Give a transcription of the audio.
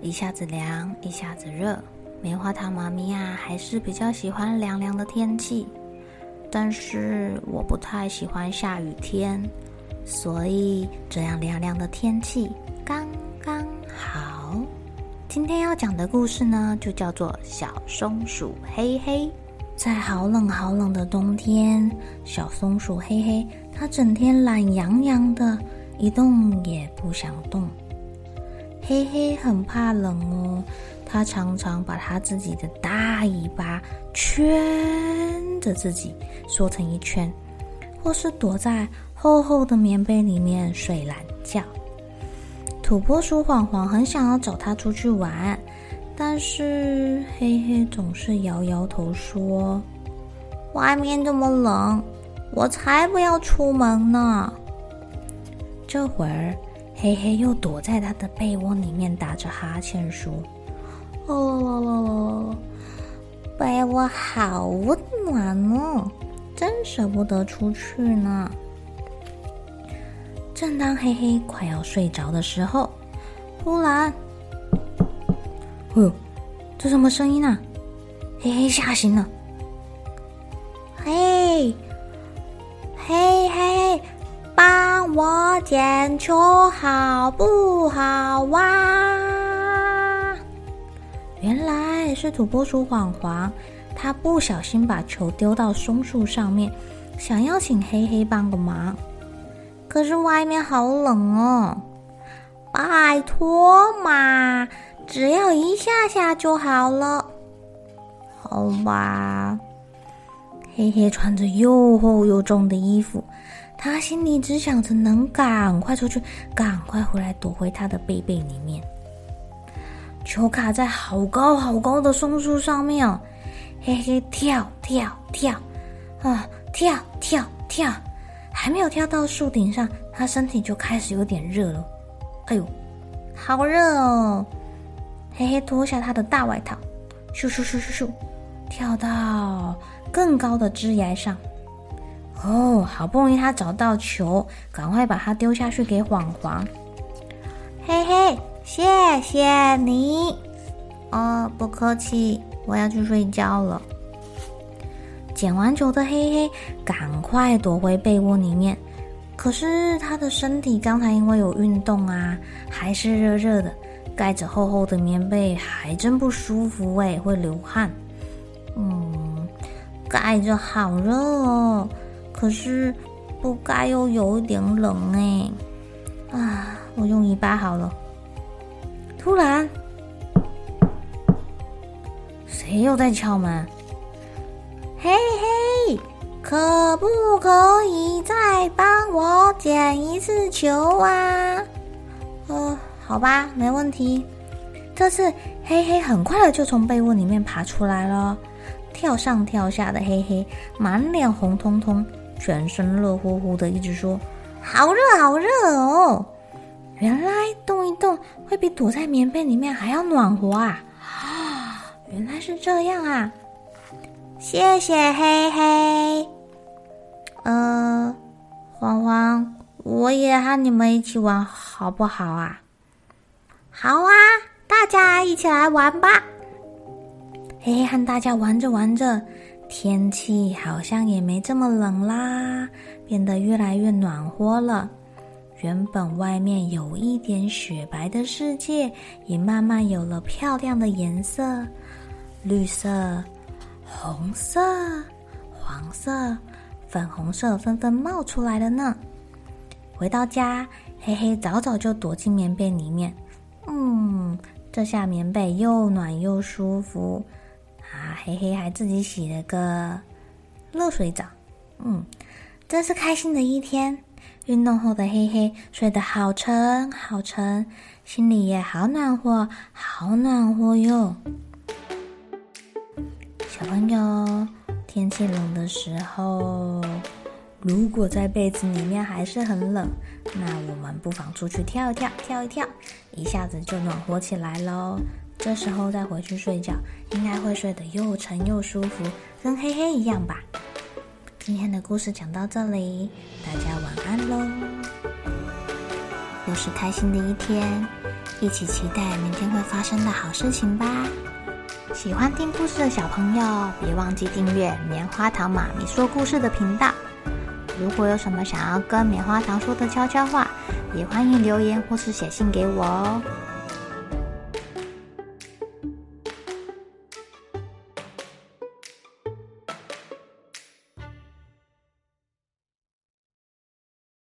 一下子凉，一下子热。棉花糖妈咪呀，还是比较喜欢凉凉的天气。但是我不太喜欢下雨天，所以这样凉凉的天气刚刚好。今天要讲的故事呢，就叫做《小松鼠黑黑》。在好冷好冷的冬天，小松鼠黑黑它整天懒洋洋的，一动也不想动。黑黑很怕冷哦，他常常把他自己的大尾巴圈着自己，缩成一圈，或是躲在厚厚的棉被里面睡懒觉。土拨鼠黄黄很想要找他出去玩，但是黑黑总是摇摇头说：“外面这么冷，我才不要出门呢。”这会儿。黑黑又躲在他的被窝里面打着哈欠，说：“哦，被窝好温暖哦，真舍不得出去呢。”正当黑黑快要睡着的时候，忽然，哦呦，这什么声音啊？黑黑吓醒了。嘿我捡球好不好哇？原来是土拨鼠晃晃，他不小心把球丢到松树上面，想要请黑黑帮个忙。可是外面好冷哦，拜托嘛，只要一下下就好了，好吧？黑黑穿着又厚又重的衣服。他心里只想着能赶快出去，赶快回来躲回他的背背里面。球卡在好高好高的松树上面哦，嘿嘿跳跳跳，啊跳跳跳，还没有跳到树顶上，他身体就开始有点热了。哎呦，好热哦！嘿嘿脱下他的大外套，咻咻咻咻咻，跳到更高的枝芽上。哦，好不容易他找到球，赶快把它丢下去给黄黄。嘿嘿，谢谢你。哦，不客气，我要去睡觉了。捡完球的黑黑赶快躲回被窝里面，可是他的身体刚才因为有运动啊，还是热热的，盖着厚厚的棉被还真不舒服哎，会流汗。嗯，盖着好热哦。可是，不盖又有一点冷哎，啊！我用尾巴好了。突然，谁又在敲门？嘿嘿，可不可以再帮我捡一次球啊？呃，好吧，没问题。这次嘿嘿很快的就从被窝里面爬出来了，跳上跳下的嘿嘿，满脸红彤彤。全身热乎乎的，一直说：“好热，好热哦！”原来动一动会比躲在棉被里面还要暖和啊！啊，原来是这样啊！谢谢黑黑。呃，黄黄，我也和你们一起玩好不好啊？好啊，大家一起来玩吧！嘿嘿和大家玩着玩着。天气好像也没这么冷啦，变得越来越暖和了。原本外面有一点雪白的世界，也慢慢有了漂亮的颜色：绿色、红色、黄色、粉红色，纷纷冒出来了呢。回到家，黑黑早早就躲进棉被里面。嗯，这下棉被又暖又舒服黑黑还自己洗了个热水澡。嗯，真是开心的一天。运动后的黑黑睡得好沉好沉，心里也好暖和，好暖和哟。小朋友，天气冷的时候，如果在被子里面还是很冷，那我们不妨出去跳一跳，跳一跳，一下子就暖和起来喽。这时候再回去睡觉，应该会睡得又沉又舒服，跟黑黑一样吧。今天的故事讲到这里，大家晚安喽！又是开心的一天，一起期待明天会发生的好事情吧！喜欢听故事的小朋友，别忘记订阅棉花糖妈咪说故事的频道。如果有什么想要跟棉花糖说的悄悄话，也欢迎留言或是写信给我哦。